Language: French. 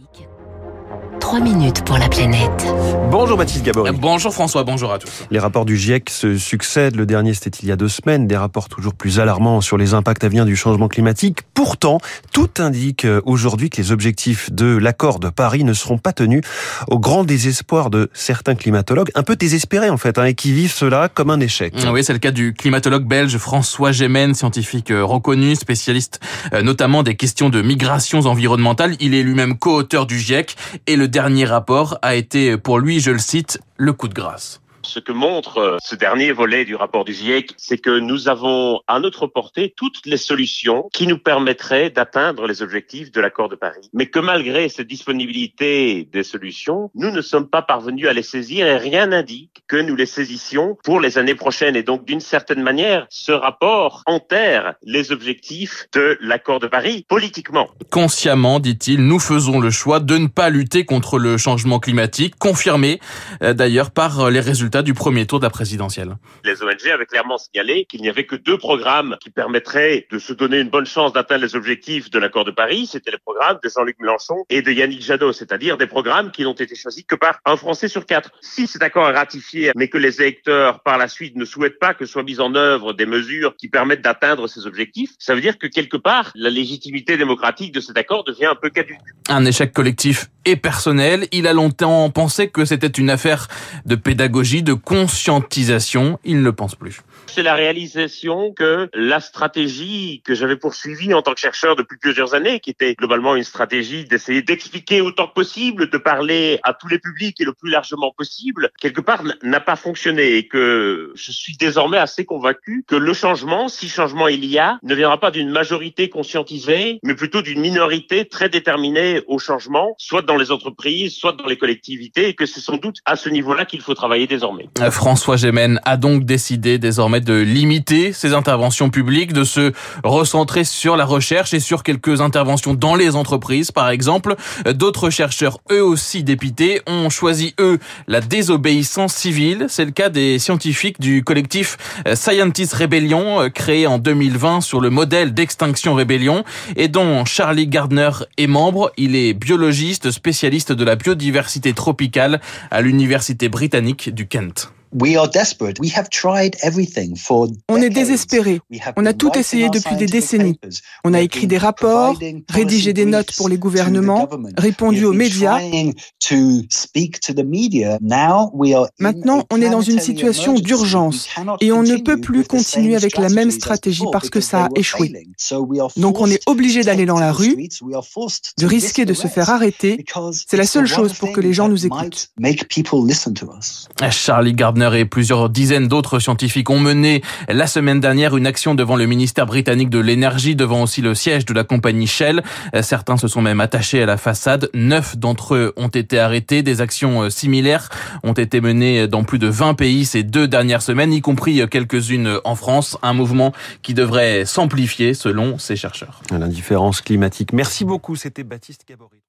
Amérique. 3 minutes pour la planète. Bonjour Baptiste Gabory. Bonjour François, bonjour à tous. Les rapports du GIEC se succèdent. Le dernier, c'était il y a deux semaines. Des rapports toujours plus alarmants sur les impacts à venir du changement climatique. Pourtant, tout indique aujourd'hui que les objectifs de l'accord de Paris ne seront pas tenus au grand désespoir de certains climatologues, un peu désespérés en fait, hein, et qui vivent cela comme un échec. Oui, c'est le cas du climatologue belge François Gémen, scientifique euh, reconnu, spécialiste euh, notamment des questions de migrations environnementales. Il est lui-même co-auteur du GIEC et le dernier rapport a été pour lui, je le cite, le coup de grâce. Ce que montre euh, ce dernier volet du rapport du GIEC, c'est que nous avons à notre portée toutes les solutions qui nous permettraient d'atteindre les objectifs de l'accord de Paris. Mais que malgré cette disponibilité des solutions, nous ne sommes pas parvenus à les saisir et rien n'indique que nous les saisissions pour les années prochaines. Et donc, d'une certaine manière, ce rapport enterre les objectifs de l'accord de Paris politiquement. Consciemment, dit-il, nous faisons le choix de ne pas lutter contre le changement climatique, confirmé euh, d'ailleurs par les résultats du premier tour de la présidentielle. Les ONG avaient clairement signalé qu'il n'y avait que deux programmes qui permettraient de se donner une bonne chance d'atteindre les objectifs de l'accord de Paris. C'était les programmes de Jean-Luc Mélenchon et de Yannick Jadot, c'est-à-dire des programmes qui n'ont été choisis que par un Français sur quatre. Si cet accord est ratifié, mais que les électeurs par la suite ne souhaitent pas que soient mises en œuvre des mesures qui permettent d'atteindre ces objectifs, ça veut dire que quelque part, la légitimité démocratique de cet accord devient un peu caduque. Un échec collectif et personnel. Il a longtemps pensé que c'était une affaire de pédagogie, de conscientisation. Il ne pense plus. C'est la réalisation que la stratégie que j'avais poursuivie en tant que chercheur depuis plusieurs années, qui était globalement une stratégie d'essayer d'expliquer autant que possible, de parler à tous les publics et le plus largement possible, quelque part n'a pas fonctionné et que je suis désormais assez convaincu que le changement, si changement il y a, ne viendra pas d'une majorité conscientisée, mais plutôt d'une minorité très déterminée au changement, soit dans les entreprises, soit dans les collectivités, et que c'est sans doute à ce niveau-là qu'il faut travailler désormais. François Gémen a donc décidé désormais de limiter ses interventions publiques, de se recentrer sur la recherche et sur quelques interventions dans les entreprises, par exemple. D'autres chercheurs, eux aussi dépités, ont choisi, eux, la désobéissance civile. C'est le cas des scientifiques du collectif Scientist Rebellion, créé en 2020 sur le modèle d'Extinction Rebellion, et dont Charlie Gardner est membre. Il est biologiste, spécialiste de la biodiversité tropicale à l'université britannique du Kent. On est désespéré. On a tout essayé depuis des décennies. On a écrit des rapports, rédigé des notes pour les gouvernements, répondu aux médias. Maintenant, on est dans une situation d'urgence et on ne peut plus continuer avec la même stratégie parce que ça a échoué. Donc on est obligé d'aller dans la rue, de risquer de se faire arrêter. C'est la seule chose pour que les gens nous écoutent. Charlie Gardner et plusieurs dizaines d'autres scientifiques ont mené la semaine dernière une action devant le ministère britannique de l'énergie, devant aussi le siège de la compagnie Shell. Certains se sont même attachés à la façade. Neuf d'entre eux ont été arrêtés. Des actions euh, similaires ont été menées dans plus de 20 pays ces deux dernières semaines, y compris quelques-unes en France. Un mouvement qui devrait s'amplifier selon ces chercheurs. L'indifférence climatique. Merci beaucoup. C'était Baptiste Gabory.